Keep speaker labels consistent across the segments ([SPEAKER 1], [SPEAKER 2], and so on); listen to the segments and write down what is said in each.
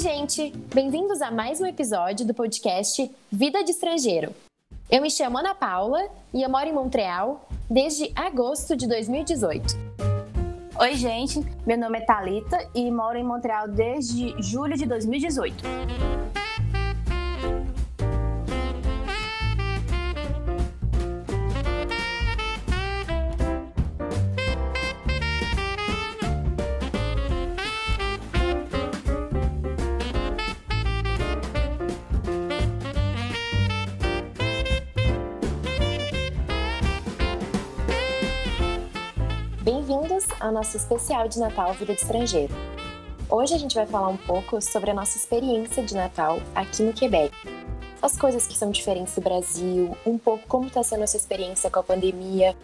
[SPEAKER 1] Gente! Bem-vindos a mais um episódio do podcast Vida de Estrangeiro. Eu me chamo Ana Paula e eu moro em Montreal desde agosto de 2018.
[SPEAKER 2] Oi, gente. Meu nome é Talita e moro em Montreal desde julho de 2018.
[SPEAKER 1] Ao nosso especial de Natal Vida de Estrangeiro. Hoje a gente vai falar um pouco sobre a nossa experiência de Natal aqui no Quebec. As coisas que são diferentes do Brasil, um pouco como está sendo a sua experiência com a pandemia,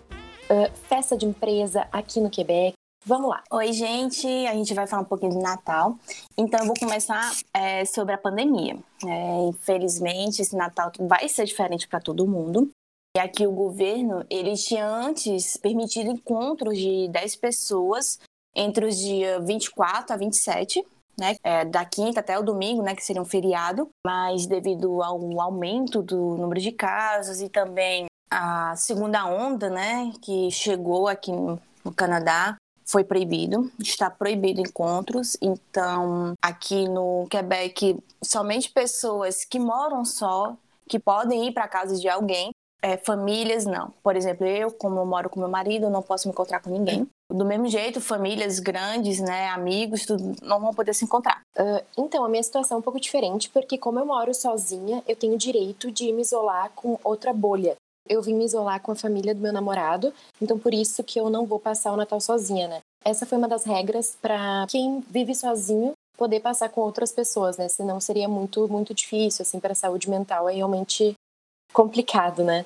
[SPEAKER 1] uh, festa de empresa aqui no Quebec. Vamos lá.
[SPEAKER 2] Oi, gente. A gente vai falar um pouquinho de Natal. Então, eu vou começar é, sobre a pandemia. É, infelizmente, esse Natal vai ser diferente para todo mundo. E aqui o governo, ele tinha antes permitido encontros de 10 pessoas entre os dias 24 a 27, né, é, da quinta até o domingo, né, que seria um feriado, mas devido ao aumento do número de casos e também a segunda onda, né, que chegou aqui no Canadá, foi proibido, está proibido encontros. Então, aqui no Quebec, somente pessoas que moram só, que podem ir para casa de alguém, é, famílias, não. Por exemplo, eu, como eu moro com meu marido, não posso me encontrar com ninguém. Do mesmo jeito, famílias grandes, né, amigos, tudo, não vão poder se encontrar.
[SPEAKER 1] Uh, então, a minha situação é um pouco diferente, porque como eu moro sozinha, eu tenho o direito de me isolar com outra bolha. Eu vim me isolar com a família do meu namorado, então por isso que eu não vou passar o Natal sozinha, né? Essa foi uma das regras para quem vive sozinho poder passar com outras pessoas, né? Senão seria muito muito difícil assim para a saúde mental, é realmente complicado, né?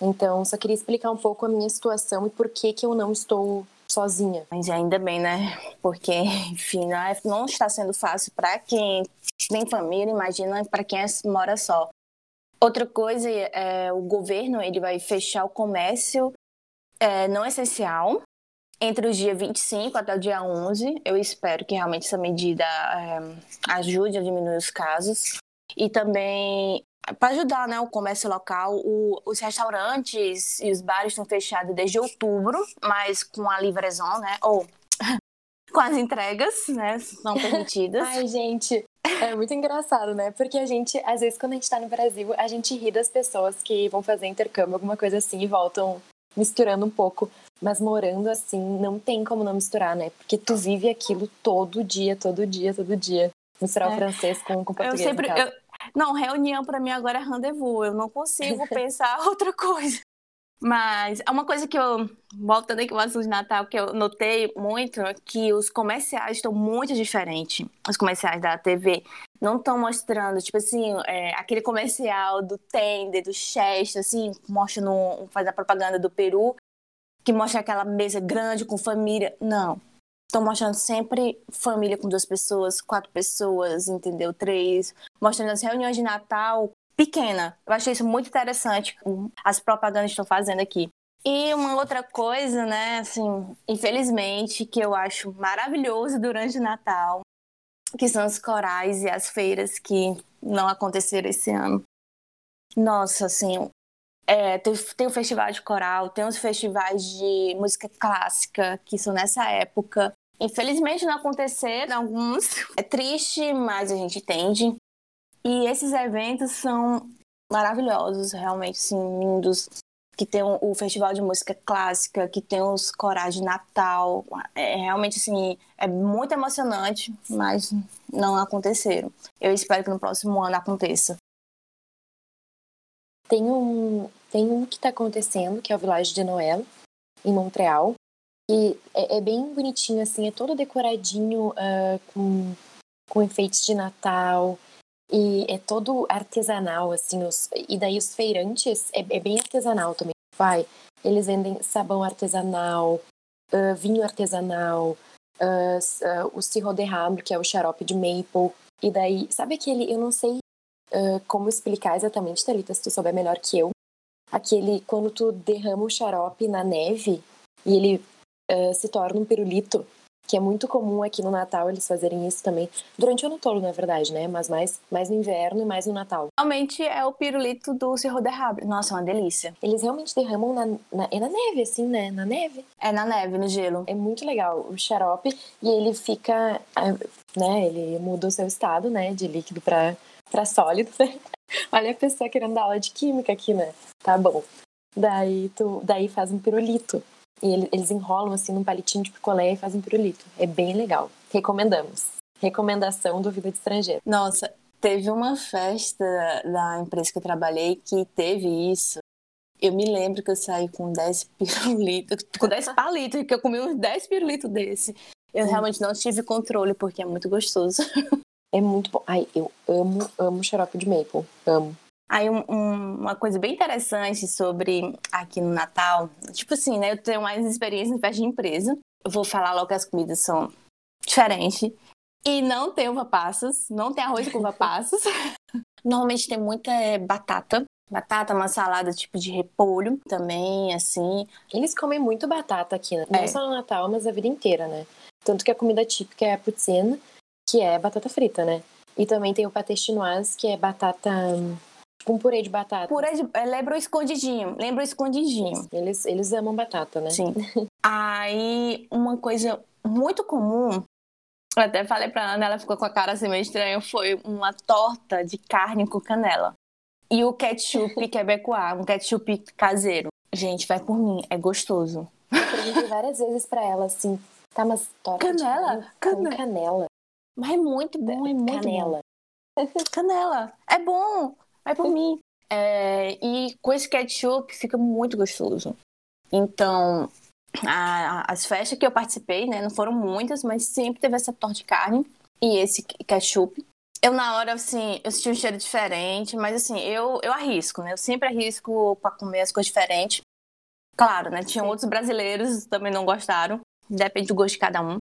[SPEAKER 1] Então, só queria explicar um pouco a minha situação e por que que eu não estou sozinha.
[SPEAKER 2] Mas ainda bem, né? Porque, enfim, não está sendo fácil para quem tem família, imagina para quem mora só. Outra coisa é o governo ele vai fechar o comércio é, não essencial entre os dias 25 até o dia 11. Eu espero que realmente essa medida é, ajude a diminuir os casos. E também para ajudar né, o comércio local, o, os restaurantes e os bares estão fechados desde outubro, mas com a livrezão, né? Ou com as entregas, né? São permitidas.
[SPEAKER 1] Ai, gente, é muito engraçado, né? Porque a gente, às vezes, quando a gente tá no Brasil, a gente ri das pessoas que vão fazer intercâmbio, alguma coisa assim, e voltam misturando um pouco. Mas morando assim, não tem como não misturar, né? Porque tu vive aquilo todo dia, todo dia, todo dia. Misturar é. o francês com, com o português.
[SPEAKER 2] Eu sempre. Não, reunião para mim agora é rendezvous. Eu não consigo pensar outra coisa. Mas é uma coisa que eu, voltando aqui ao assunto de Natal, que eu notei muito, é que os comerciais estão muito diferentes. Os comerciais da TV não estão mostrando, tipo assim, é, aquele comercial do Tender, do Chester, assim, mostrando, faz a propaganda do Peru, que mostra aquela mesa grande com família. Não. Estão mostrando sempre família com duas pessoas, quatro pessoas, entendeu? Três. Mostrando as reuniões de Natal pequena. Eu achei isso muito interessante, as propagandas estão fazendo aqui. E uma outra coisa, né, assim, infelizmente, que eu acho maravilhoso durante o Natal, que são os corais e as feiras que não aconteceram esse ano. Nossa, assim, é, tem, tem o festival de coral, tem os festivais de música clássica, que são nessa época. Infelizmente não aconteceram alguns. É triste, mas a gente entende. E esses eventos são maravilhosos, realmente, sim, lindos. Que tem o festival de música clássica, que tem os corais de Natal. É realmente, assim, é muito emocionante, mas não aconteceram. Eu espero que no próximo ano aconteça.
[SPEAKER 1] Tem um, tem um que está acontecendo, que é o Village de Noël, em Montreal. E é, é, bem bonitinho, assim, é todo decoradinho uh, com, com enfeites de Natal. E é todo artesanal, assim. Os, e daí os feirantes, é, é bem artesanal também. Vai, eles vendem sabão artesanal, uh, vinho artesanal, uh, o sirro de hambre, que é o xarope de maple. E daí, sabe aquele, eu não sei como explicar exatamente, Thalita, se tu souber melhor que eu. Aquele, quando tu derrama o xarope na neve e ele uh, se torna um pirulito. que é muito comum aqui no Natal eles fazerem isso também. Durante o ano todo, na verdade, né? Mas mais, mais no inverno e mais no Natal.
[SPEAKER 2] Realmente é o pirulito do Cerro de Rabre. Nossa, é uma delícia.
[SPEAKER 1] Eles realmente derramam na, na, é na neve, assim, né? Na neve.
[SPEAKER 2] É na neve, no gelo.
[SPEAKER 1] É muito legal o xarope e ele fica, é, né? Ele muda o seu estado, né? De líquido para para sólido. Né? Olha a pessoa querendo dar aula de química aqui, né? Tá bom. Daí tu, daí faz um pirulito. E eles enrolam assim num palitinho de picolé e fazem pirulito. É bem legal. Recomendamos. Recomendação do Vida de Estrangeiro.
[SPEAKER 2] Nossa, teve uma festa da empresa que eu trabalhei que teve isso. Eu me lembro que eu saí com 10 pirulitos, com 10 palitos, que eu comi uns 10 pirulitos desse. Eu hum. realmente não tive controle, porque é muito gostoso.
[SPEAKER 1] É muito bom. Ai, eu amo, amo xarope de maple. Amo.
[SPEAKER 2] Aí um, um, uma coisa bem interessante sobre aqui no Natal, tipo assim, né? Eu tenho mais experiência em festa de empresa. Eu vou falar logo que as comidas são diferentes. E não tem uva passas, não tem arroz com uva passas. Normalmente tem muita é, batata. Batata, uma salada tipo de repolho também, assim.
[SPEAKER 1] Eles comem muito batata aqui, né? Não é. só no Natal, mas a vida inteira, né? Tanto que a comida típica é a poutine, que é batata frita, né? E também tem o pâté chinoise, que é batata com purê de batata.
[SPEAKER 2] Purê de... É, lembra o escondidinho. Lembra o escondidinho.
[SPEAKER 1] Eles, eles amam batata, né?
[SPEAKER 2] Sim. Aí, uma coisa muito comum, eu até falei pra Ana, ela ficou com a cara assim meio estranha, foi uma torta de carne com canela. E o ketchup quebecois, um ketchup caseiro. Gente, vai por mim, é gostoso.
[SPEAKER 1] Eu perguntei várias vezes pra ela assim, tá, mas torta
[SPEAKER 2] canela?
[SPEAKER 1] de canela. Canela.
[SPEAKER 2] Mas é muito bom, é muito
[SPEAKER 1] canela.
[SPEAKER 2] bom. Canela. É bom. Vai por mim. É, e com esse ketchup fica muito gostoso. Então, a, as festas que eu participei, né, não foram muitas, mas sempre teve essa torta de carne e esse ketchup. Eu, na hora, assim, eu senti um cheiro diferente, mas, assim, eu, eu arrisco, né? Eu sempre arrisco para comer as coisas diferentes. Claro, né? Tinha outros brasileiros que também não gostaram. Depende do gosto de cada um.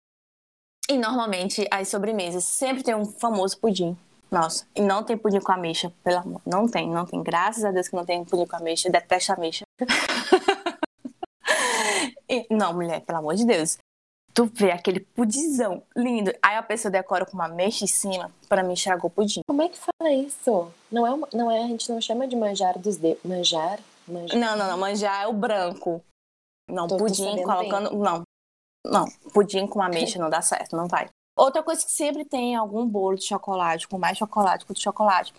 [SPEAKER 2] E, normalmente, as sobremesas sempre tem um famoso pudim. Nossa, e não tem pudim com ameixa, pelo amor. Não tem, não tem. Graças a Deus que não tem pudim com ameixa. Detesto ameixa. e, não, mulher, pelo amor de Deus. Tu vê aquele pudizão lindo. Aí a pessoa decora com uma ameixa em cima. Pra mim, estragou o pudim.
[SPEAKER 1] Como é que fala isso? Não é, uma, não é a gente não chama de manjar dos dedos. Manjar? manjar?
[SPEAKER 2] Não, não, não. Manjar é o branco. Não, tô, pudim colocando. Bem. Não. Não, pudim com ameixa não dá certo, não vai. Outra coisa que sempre tem algum bolo de chocolate, com mais chocolate que o de chocolate.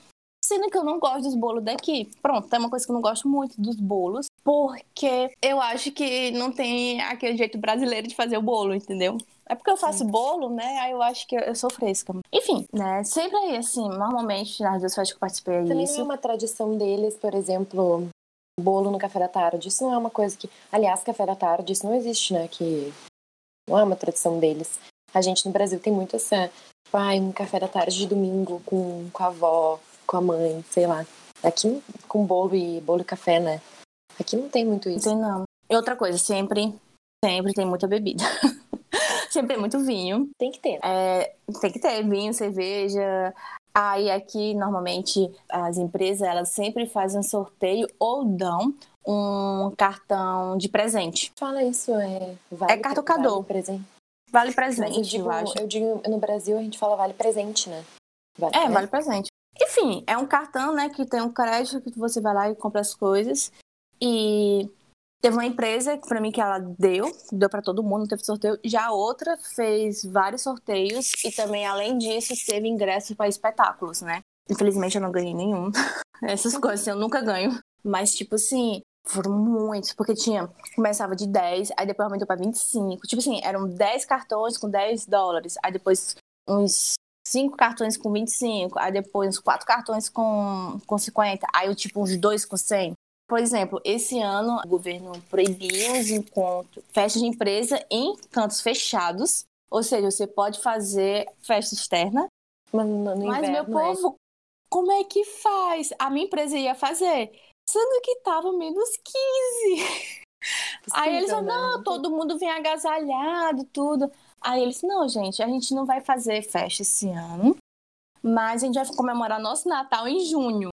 [SPEAKER 2] Sendo que eu não gosto dos bolos daqui. Pronto, é uma coisa que eu não gosto muito dos bolos, porque eu acho que não tem aquele jeito brasileiro de fazer o bolo, entendeu? É porque eu faço Sim. bolo, né? Aí eu acho que eu sou fresca. Enfim, né? Sempre aí, assim, normalmente nas duas festas que eu participei é
[SPEAKER 1] Também
[SPEAKER 2] isso.
[SPEAKER 1] não é uma tradição deles, por exemplo, bolo no café da tarde. Isso não é uma coisa que. Aliás, café da tarde, isso não existe, né? Que não é uma tradição deles. A gente no Brasil tem muito essa, tipo, ai, um café da tarde de domingo com, com a avó, com a mãe, sei lá. Aqui com bolo e bolo e café, né? Aqui não tem muito isso.
[SPEAKER 2] Tem não. E outra coisa, sempre, sempre tem muita bebida. sempre tem muito vinho.
[SPEAKER 1] Tem que ter.
[SPEAKER 2] É, tem que ter vinho, cerveja. Aí aqui, normalmente, as empresas, elas sempre fazem um sorteio ou dão um cartão de presente.
[SPEAKER 1] Fala isso, é... Vale,
[SPEAKER 2] é cartocador.
[SPEAKER 1] Vale presente.
[SPEAKER 2] Vale presente,
[SPEAKER 1] eu, digo,
[SPEAKER 2] eu acho.
[SPEAKER 1] Eu digo, no Brasil a gente fala vale presente, né?
[SPEAKER 2] Vale, é, né? vale presente. Enfim, é um cartão, né, que tem um crédito que você vai lá e compra as coisas. E teve uma empresa para mim que ela deu, deu para todo mundo, teve sorteio. Já outra fez vários sorteios e também além disso teve ingressos para espetáculos, né? Infelizmente eu não ganhei nenhum. Essas coisas eu nunca ganho. Mas tipo assim, foram muitos, porque tinha. Começava de 10, aí depois aumentou pra 25. Tipo assim, eram 10 cartões com 10 dólares. Aí depois uns 5 cartões com 25. Aí depois uns 4 cartões com, com 50. Aí tipo uns 2 com 100. Por exemplo, esse ano o governo proibiu os encontros, festas de empresa em cantos fechados. Ou seja, você pode fazer festa externa.
[SPEAKER 1] Mas, no
[SPEAKER 2] mas
[SPEAKER 1] inverno,
[SPEAKER 2] meu povo, é... como é que faz? A minha empresa ia fazer sendo que tava menos 15. Aí eles falaram, não, todo mundo vem agasalhado, tudo. Aí eles, não, gente, a gente não vai fazer festa esse ano, mas a gente vai comemorar nosso Natal em junho.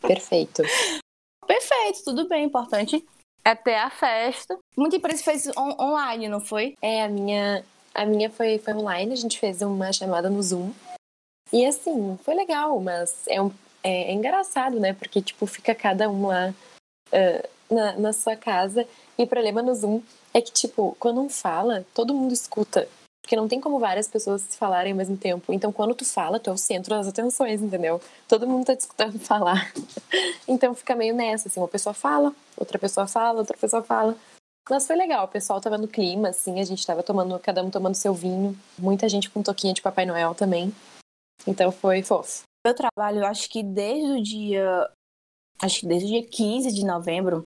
[SPEAKER 1] Perfeito.
[SPEAKER 2] Perfeito, tudo bem, importante é ter a festa. Muita empresa fez on online, não foi?
[SPEAKER 1] É, a minha A minha foi, foi online, a gente fez uma chamada no Zoom. E assim, foi legal, mas é, um, é, é engraçado, né? Porque, tipo, fica cada um lá uh, na, na sua casa. E o problema no Zoom é que, tipo, quando um fala, todo mundo escuta. Porque não tem como várias pessoas falarem ao mesmo tempo. Então, quando tu fala, tu é o centro das atenções, entendeu? Todo mundo tá te escutando falar. então, fica meio nessa, assim, uma pessoa fala, outra pessoa fala, outra pessoa fala. Mas foi legal, o pessoal tava no clima, assim, a gente tava tomando, cada um tomando seu vinho. Muita gente com toquinha de Papai Noel também. Então, foi fofo.
[SPEAKER 2] Meu trabalho, acho que desde o dia... Acho que desde o dia 15 de novembro,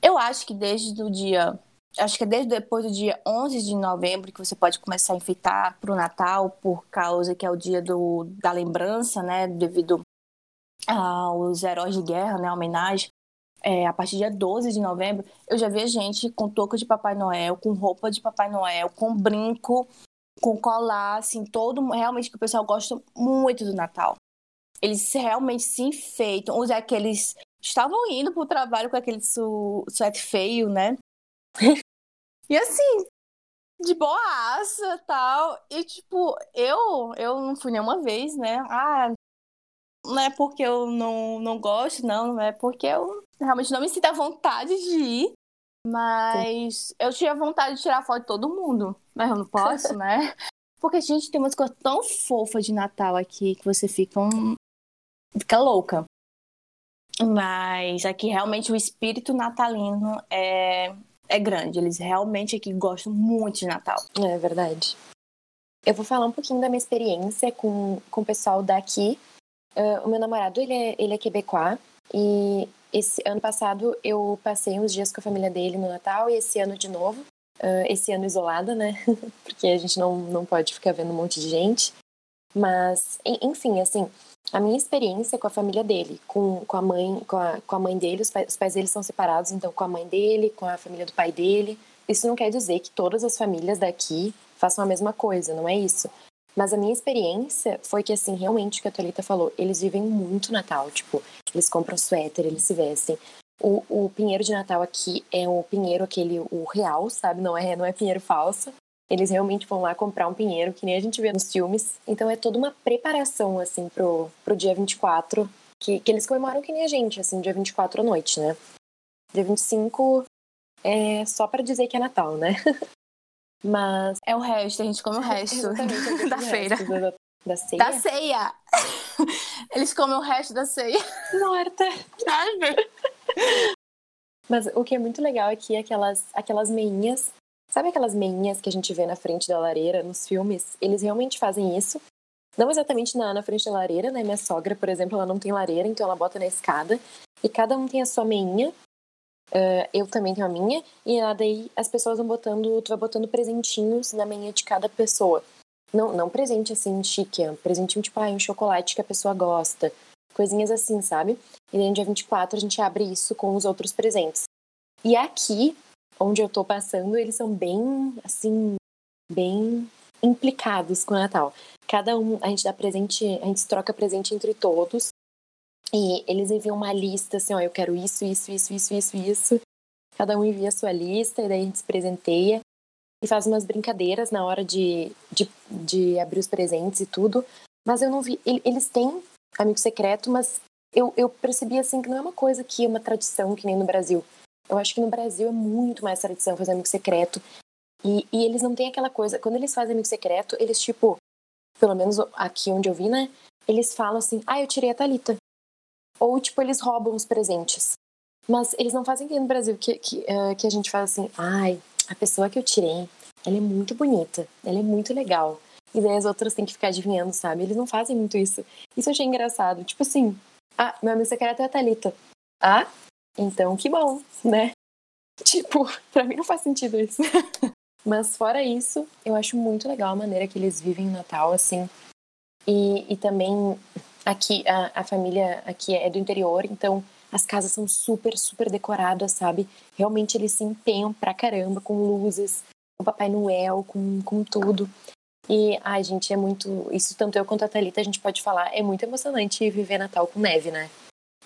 [SPEAKER 2] eu acho que desde o dia acho que é desde depois do dia 11 de novembro que você pode começar a enfeitar para o Natal, por causa que é o dia do, da lembrança, né, devido aos heróis de guerra, né, homenagem. É, a partir do dia 12 de novembro, eu já vi gente com touca de Papai Noel, com roupa de Papai Noel, com brinco, com colar, assim, todo realmente que o pessoal gosta muito do Natal. Eles realmente se enfeitam, os aqueles estavam indo para o trabalho com aquele su suéter feio, né? e assim, de boaça tal. E tipo, eu eu não fui nenhuma vez, né? Ah, não é porque eu não, não gosto, não, não é porque eu realmente não me sinto à vontade de ir. Mas Sim. eu tinha vontade de tirar foto de todo mundo. Mas eu não posso, né? Porque, gente, tem umas coisas tão fofas de Natal aqui que você fica um. Fica louca. Mas aqui realmente o espírito natalino é, é grande. Eles realmente aqui gostam muito de Natal.
[SPEAKER 1] É verdade. Eu vou falar um pouquinho da minha experiência com, com o pessoal daqui. Uh, o meu namorado, ele é, ele é quebecois. E esse ano passado eu passei uns dias com a família dele no Natal. E esse ano de novo. Uh, esse ano isolada, né? Porque a gente não, não pode ficar vendo um monte de gente. Mas, enfim, assim, a minha experiência com a família dele, com, com a mãe, com a, com a mãe dele, os pais, os pais dele são separados, então com a mãe dele, com a família do pai dele. Isso não quer dizer que todas as famílias daqui façam a mesma coisa, não é isso. Mas a minha experiência foi que, assim, realmente o que a Thalita falou, eles vivem muito Natal, tipo, eles compram suéter, eles se vestem. O, o pinheiro de Natal aqui é o pinheiro aquele, o real, sabe? Não é, não é pinheiro falso. Eles realmente vão lá comprar um pinheiro, que nem a gente vê nos filmes. Então é toda uma preparação, assim, pro, pro dia 24, que, que eles comemoram que nem a gente, assim, dia 24 à noite, né? Dia 25 é só para dizer que é Natal, né? Mas.
[SPEAKER 2] É o resto, a gente come o resto da feira.
[SPEAKER 1] Da, da ceia.
[SPEAKER 2] Da ceia! Eles comem o resto da ceia.
[SPEAKER 1] Morta! Mas o que é muito legal aqui é aquelas, aquelas meinhas Sabe aquelas meinhas que a gente vê na frente da lareira nos filmes? Eles realmente fazem isso. Não exatamente na, na frente da lareira, né? Minha sogra, por exemplo, ela não tem lareira, então ela bota na escada. E cada um tem a sua meinha. Uh, eu também tenho a minha. E daí as pessoas vão botando, tu vai botando presentinhos na meinha de cada pessoa. Não, não presente assim chique, é um presentinho tipo ah, um chocolate que a pessoa gosta. Coisinhas assim, sabe? E daí no dia 24 a gente abre isso com os outros presentes. E aqui onde eu tô passando, eles são bem, assim, bem implicados com o Natal. Cada um, a gente dá presente, a gente troca presente entre todos. E eles enviam uma lista, assim, ó, eu quero isso, isso, isso, isso, isso, isso. Cada um envia a sua lista e daí a gente se presenteia e faz umas brincadeiras na hora de, de, de abrir os presentes e tudo. Mas eu não vi. Eles têm amigo secreto, mas eu, eu percebi assim que não é uma coisa que é uma tradição que nem no Brasil. Eu acho que no Brasil é muito mais tradição fazer amigo secreto. E, e eles não têm aquela coisa. Quando eles fazem amigo secreto, eles, tipo, pelo menos aqui onde eu vi, né? Eles falam assim: ah, eu tirei a Thalita. Ou, tipo, eles roubam os presentes. Mas eles não fazem aqui no Brasil que, que, uh, que a gente fala assim: ai, a pessoa que eu tirei, ela é muito bonita, ela é muito legal. E daí as outras têm que ficar adivinhando, sabe? Eles não fazem muito isso. Isso eu achei engraçado. Tipo assim, ah, meu amigo secreto é a Thalita. Ah, então, que bom, né? Tipo, pra mim não faz sentido isso. Mas fora isso, eu acho muito legal a maneira que eles vivem o Natal, assim. E, e também aqui, a, a família aqui é do interior, então as casas são super, super decoradas, sabe? Realmente eles se empenham pra caramba com luzes, com Papai Noel, com, com tudo. E, ai, gente, é muito. Isso tanto eu quanto a Thalita a gente pode falar. É muito emocionante viver Natal com neve, né?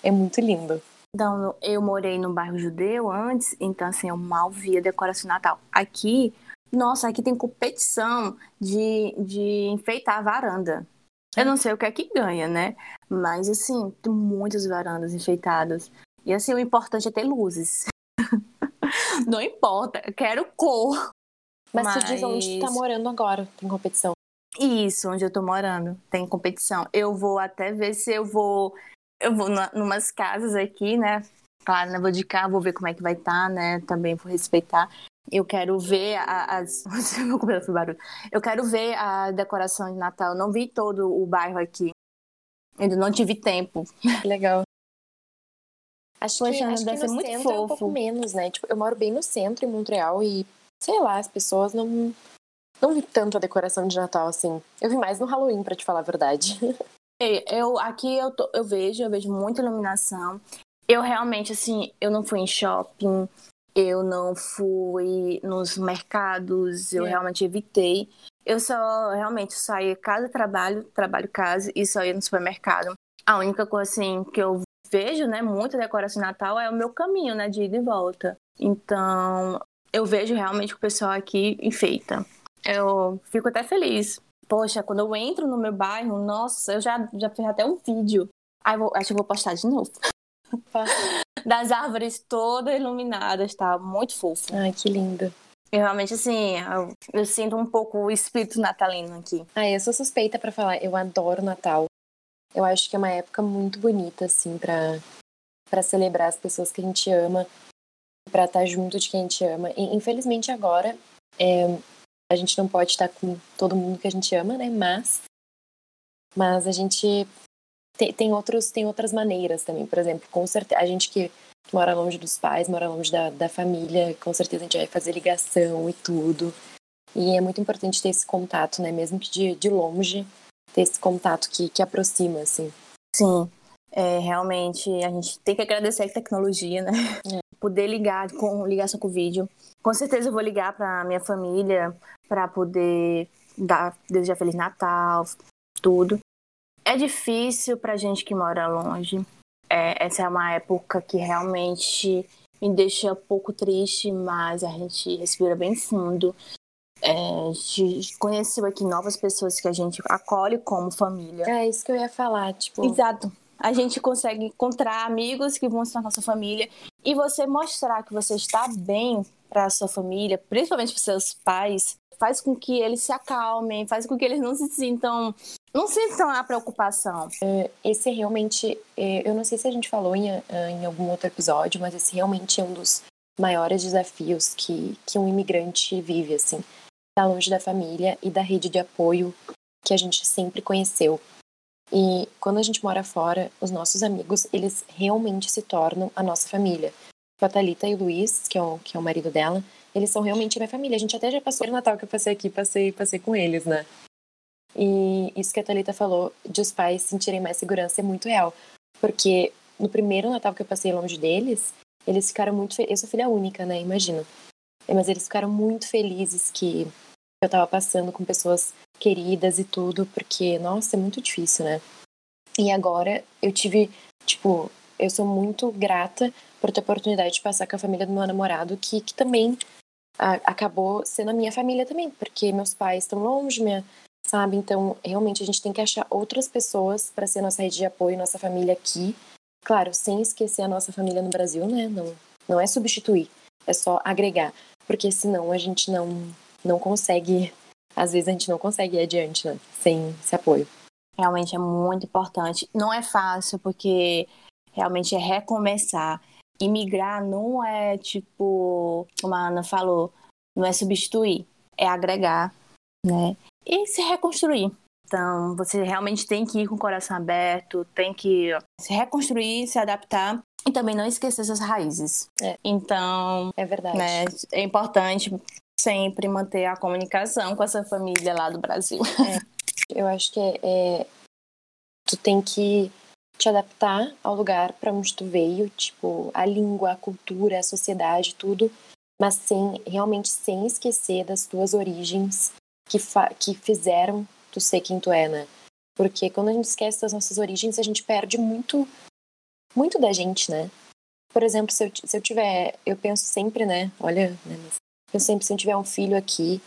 [SPEAKER 1] É muito lindo.
[SPEAKER 2] Então, eu morei no bairro judeu antes, então assim, eu mal via decoração de Natal. Aqui, Nossa, aqui tem competição de, de enfeitar a varanda. Eu não sei o que é que ganha, né? Mas, assim, tem muitas varandas enfeitadas. E, assim, o importante é ter luzes. não importa, eu quero cor.
[SPEAKER 1] Mas, Mas... tu diz onde tu tá morando agora, tem competição.
[SPEAKER 2] Isso, onde eu tô morando, tem competição. Eu vou até ver se eu vou. Eu vou em umas casas aqui, né? Claro, né? Vou de cá, vou ver como é que vai estar, tá, né? Também vou respeitar. Eu quero ver as. Meu foi barulho. Eu quero ver a decoração de Natal. Eu não vi todo o bairro aqui. Ainda não tive tempo.
[SPEAKER 1] Legal. Acho Poxa, que, acho deve que no muito fofo. É um pouco menos, né? Tipo, eu moro bem no centro, em Montreal, e sei lá, as pessoas não. Não vi tanto a decoração de Natal assim. Eu vi mais no Halloween, para te falar a verdade.
[SPEAKER 2] Eu, aqui eu, tô, eu vejo, eu vejo muita iluminação. Eu realmente, assim, eu não fui em shopping, eu não fui nos mercados, eu é. realmente evitei. Eu só realmente saía casa, trabalho, trabalho, casa e só ia no supermercado. A única coisa assim que eu vejo, né, muita decoração de Natal é o meu caminho, né, de ida e volta. Então, eu vejo realmente o pessoal aqui enfeita. Eu fico até feliz. Poxa, quando eu entro no meu bairro, nossa, eu já, já fiz até um vídeo. Aí vou, acho que vou postar de novo. das árvores todas iluminadas, tá? Muito fofo.
[SPEAKER 1] Ai, que lindo.
[SPEAKER 2] Eu realmente, assim, eu, eu, sinto um pouco o espírito natalino aqui.
[SPEAKER 1] Ah, eu sou suspeita para falar. Eu adoro Natal. Eu acho que é uma época muito bonita, assim, para para celebrar as pessoas que a gente ama, para estar tá junto de quem a gente ama. E, infelizmente, agora, é, a gente não pode estar com todo mundo que a gente ama, né? Mas, mas a gente tem, tem, outros, tem outras maneiras também. Por exemplo, com certeza, a gente que, mora longe dos pais, mora longe da, da família, com certeza a gente vai fazer ligação e tudo. E é muito importante ter esse contato, né? Mesmo que de, de longe, ter esse contato que, que aproxima, assim.
[SPEAKER 2] Sim, é, realmente a gente tem que agradecer a tecnologia, né? É. Poder ligar com ligação com vídeo. Com certeza eu vou ligar para minha família para poder dar desejar feliz Natal, tudo. É difícil pra gente que mora longe. É, essa é uma época que realmente me deixa um pouco triste, mas a gente respira bem fundo. É, a gente conheceu aqui novas pessoas que a gente acolhe como família.
[SPEAKER 1] É isso que eu ia falar, tipo.
[SPEAKER 2] Exato. A gente consegue encontrar amigos que vão ser nossa família e você mostrar que você está bem para a sua família, principalmente para seus pais, faz com que eles se acalmem, faz com que eles não se sintam não sintam a preocupação.
[SPEAKER 1] É, esse realmente, é, eu não sei se a gente falou em, é, em algum outro episódio, mas esse realmente é um dos maiores desafios que, que um imigrante vive, assim. Tá longe da família e da rede de apoio que a gente sempre conheceu. E quando a gente mora fora, os nossos amigos, eles realmente se tornam a nossa família. A Thalita e o Luiz, que é o, que é o marido dela, eles são realmente minha família. A gente até já passou o Natal que eu passei aqui, passei, passei com eles, né? E isso que a Thalita falou, de os pais sentirem mais segurança, é muito real. Porque no primeiro Natal que eu passei longe deles, eles ficaram muito felizes. Eu sou filha única, né? Imagina. Mas eles ficaram muito felizes que eu tava passando com pessoas queridas e tudo, porque, nossa, é muito difícil, né? E agora eu tive, tipo, eu sou muito grata por ter a oportunidade de passar com a família do meu namorado, que, que também a, acabou sendo a minha família também, porque meus pais estão longe, minha, sabe? Então, realmente a gente tem que achar outras pessoas para ser nossa rede de apoio, nossa família aqui. Claro, sem esquecer a nossa família no Brasil, né? Não, não é substituir, é só agregar, porque senão a gente não não consegue, às vezes a gente não consegue ir adiante, né? Sem esse apoio.
[SPEAKER 2] Realmente é muito importante. Não é fácil, porque realmente é recomeçar. Imigrar não é tipo, como a Ana falou, não é substituir, é agregar, né? e se reconstruir. Então, você realmente tem que ir com o coração aberto, tem que se reconstruir, se adaptar e também não esquecer suas raízes.
[SPEAKER 1] É.
[SPEAKER 2] Então,
[SPEAKER 1] é verdade.
[SPEAKER 2] Né, é importante sempre manter a comunicação com essa família lá do Brasil.
[SPEAKER 1] É. Eu acho que é, é, tu tem que te adaptar ao lugar para onde tu veio, tipo, a língua, a cultura, a sociedade, tudo, mas sem realmente sem esquecer das tuas origens que, que fizeram tu ser quem tu é, né? Porque quando a gente esquece das nossas origens, a gente perde muito, muito da gente, né? Por exemplo, se eu, se eu tiver, eu penso sempre, né? Olha, né, Eu sempre, se eu tiver um filho aqui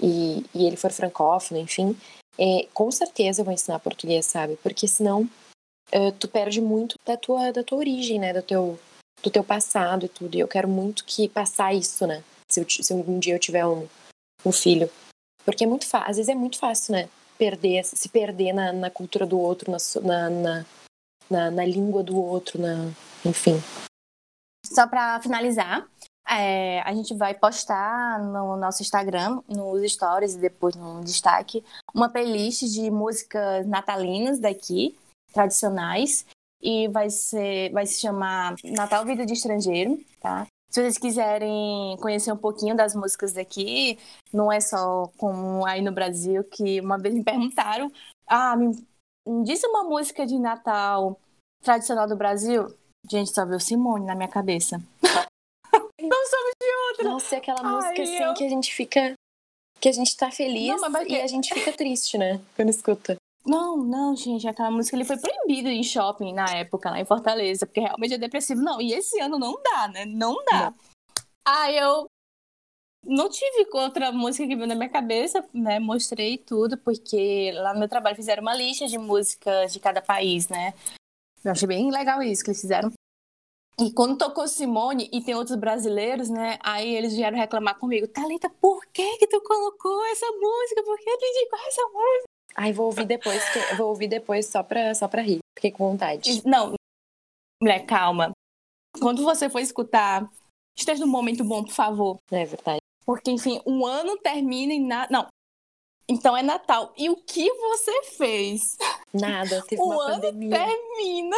[SPEAKER 1] e, e ele for francófono, enfim, é, com certeza eu vou ensinar português, sabe? Porque senão uh, tu perde muito da tua, da tua origem, né? Do teu, do teu passado e tudo. E eu quero muito que passar isso, né? Se, eu, se dia eu tiver um, um filho. Porque é muito fácil, às vezes é muito fácil, né? Perder, se perder na, na cultura do outro, na, na, na, na língua do outro, na, enfim.
[SPEAKER 2] Só para finalizar, é, a gente vai postar no nosso Instagram, nos stories e depois no destaque, uma playlist de músicas natalinas daqui, tradicionais, e vai ser, vai se chamar Natal Vida de Estrangeiro, tá? Se vocês quiserem conhecer um pouquinho das músicas daqui, não é só como aí no Brasil, que uma vez me perguntaram, ah, me, me disse uma música de Natal tradicional do Brasil. Gente, só veio Simone na minha cabeça. Outra.
[SPEAKER 1] Nossa, é aquela Ai, música assim eu... que a gente fica. Que a gente tá feliz não, e a gente fica triste, né? Quando escuta.
[SPEAKER 2] Não, não, gente, aquela música ele foi proibido em shopping na época, lá em Fortaleza, porque realmente é depressivo. Não, e esse ano não dá, né? Não dá. Não. Ah, eu não tive outra música que veio na minha cabeça, né? Mostrei tudo, porque lá no meu trabalho fizeram uma lista de músicas de cada país, né? Eu achei bem legal isso que eles fizeram. E quando tocou Simone e tem outros brasileiros, né? Aí eles vieram reclamar comigo. Thalita, por que que tu colocou essa música? Por que tu indicou essa música?
[SPEAKER 1] Ai, vou ouvir depois, que, vou ouvir depois só pra, só pra rir. Fiquei com vontade.
[SPEAKER 2] Não, mulher, calma. Quando você for escutar, esteja num momento bom, por favor.
[SPEAKER 1] É verdade.
[SPEAKER 2] Porque, enfim, um ano termina e nada. Não. Então é Natal. E o que você fez?
[SPEAKER 1] Nada, teve
[SPEAKER 2] o
[SPEAKER 1] uma
[SPEAKER 2] ano
[SPEAKER 1] pandemia.
[SPEAKER 2] termina.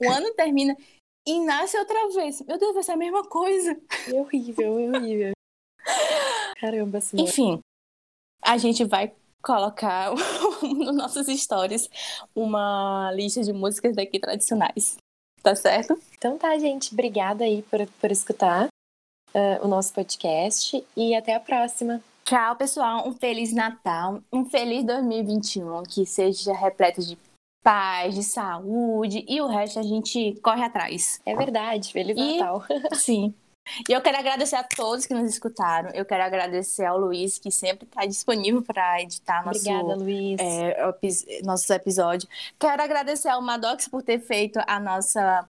[SPEAKER 2] O ano termina e nasce outra vez. Meu Deus, vai ser a mesma coisa.
[SPEAKER 1] É horrível, é horrível. Caramba, assim.
[SPEAKER 2] Enfim, a gente vai colocar nos nossos stories uma lista de músicas daqui tradicionais. Tá certo?
[SPEAKER 1] Então tá, gente. Obrigada aí por, por escutar uh, o nosso podcast e até a próxima.
[SPEAKER 2] Tchau, pessoal. Um Feliz Natal, um Feliz 2021, que seja repleto de paz, de saúde e o resto a gente corre atrás.
[SPEAKER 1] É verdade. Feliz
[SPEAKER 2] e,
[SPEAKER 1] Natal.
[SPEAKER 2] Sim. E eu quero agradecer a todos que nos escutaram. Eu quero agradecer ao Luiz, que sempre está disponível para editar nosso,
[SPEAKER 1] Obrigada, Luiz.
[SPEAKER 2] É, nossos episódios. Quero agradecer ao Madox por ter feito a nossa,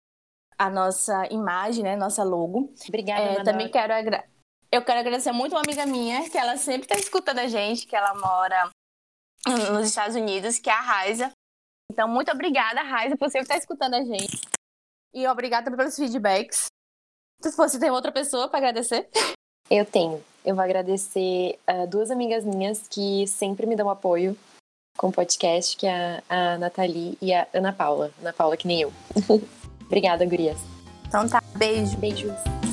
[SPEAKER 2] a nossa imagem, né? Nossa logo.
[SPEAKER 1] Obrigada, é,
[SPEAKER 2] Também quero. Eu quero agradecer muito uma amiga minha, que ela sempre está escutando a gente, que ela mora nos Estados Unidos, que é a Raiza. Então, muito obrigada, Raiza, por sempre estar escutando a gente. E obrigada pelos feedbacks. Se você tem outra pessoa para agradecer?
[SPEAKER 1] Eu tenho. Eu vou agradecer uh, duas amigas minhas que sempre me dão apoio com o podcast, que é a Nathalie e a Ana Paula. Ana Paula, que nem eu. Obrigada, gurias.
[SPEAKER 2] Então tá, beijo.
[SPEAKER 1] Beijos.